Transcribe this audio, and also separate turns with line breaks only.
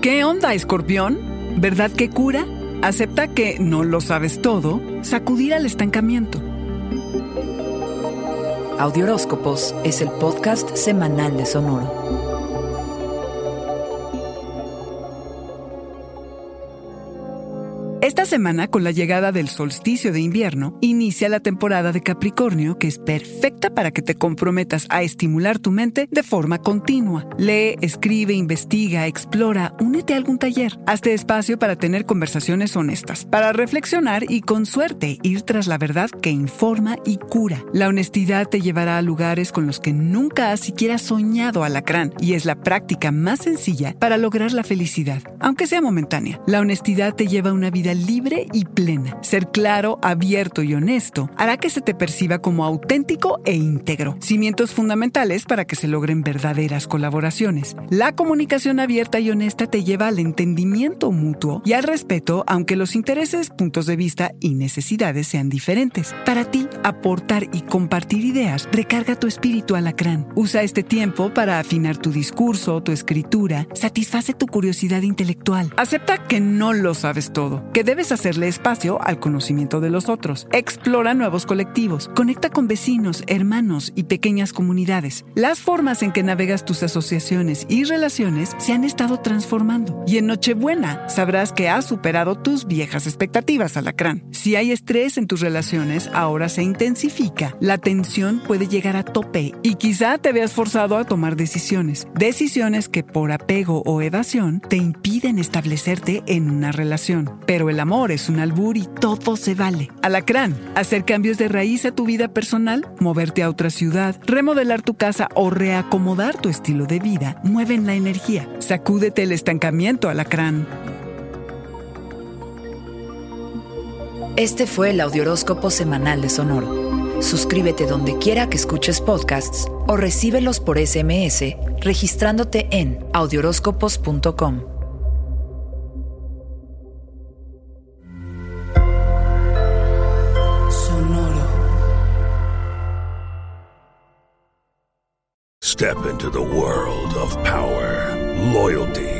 ¿Qué onda, escorpión? ¿Verdad que cura? Acepta que no lo sabes todo, sacudir al estancamiento.
Audioróscopos es el podcast semanal de Sonoro.
Esta semana, con la llegada del solsticio de invierno, inicia la temporada de Capricornio que es perfecta para que te comprometas a estimular tu mente de forma continua. Lee, escribe, investiga, explora, únete a algún taller. Hazte espacio para tener conversaciones honestas, para reflexionar y con suerte ir tras la verdad que informa y cura. La honestidad te llevará a lugares con los que nunca has siquiera soñado alacrán y es la práctica más sencilla para lograr la felicidad, aunque sea momentánea. La honestidad te lleva a una vida libre y plena. Ser claro, abierto y honesto hará que se te perciba como auténtico e íntegro. Cimientos fundamentales para que se logren verdaderas colaboraciones. La comunicación abierta y honesta te lleva al entendimiento mutuo y al respeto, aunque los intereses, puntos de vista y necesidades sean diferentes. Para ti, aportar y compartir ideas recarga tu espíritu alacrán. Usa este tiempo para afinar tu discurso, tu escritura, satisface tu curiosidad intelectual. Acepta que no lo sabes todo, que debes hacerle espacio al conocimiento de los otros. Explora nuevos colectivos, conecta con vecinos, hermanos y pequeñas comunidades. Las formas en que navegas tus asociaciones y relaciones se han estado transformando. Y en Nochebuena sabrás que has superado tus viejas expectativas, alacrán. Si hay estrés en tus relaciones, ahora se intensifica. La tensión puede llegar a tope y quizá te veas forzado a tomar decisiones. Decisiones que por apego o evasión te impiden establecerte en una relación. Pero el amor es un albur y todo se vale. Alacrán, hacer cambios de raíz a tu vida personal, moverte a otra ciudad, remodelar tu casa o reacomodar tu estilo de vida mueven la energía. Sacúdete el estancamiento, alacrán.
Este fue el Audioróscopo semanal de Sonoro. Suscríbete donde quiera que escuches podcasts o recíbelos por SMS registrándote en audioróscopos.com.
Step into the world of power, loyalty,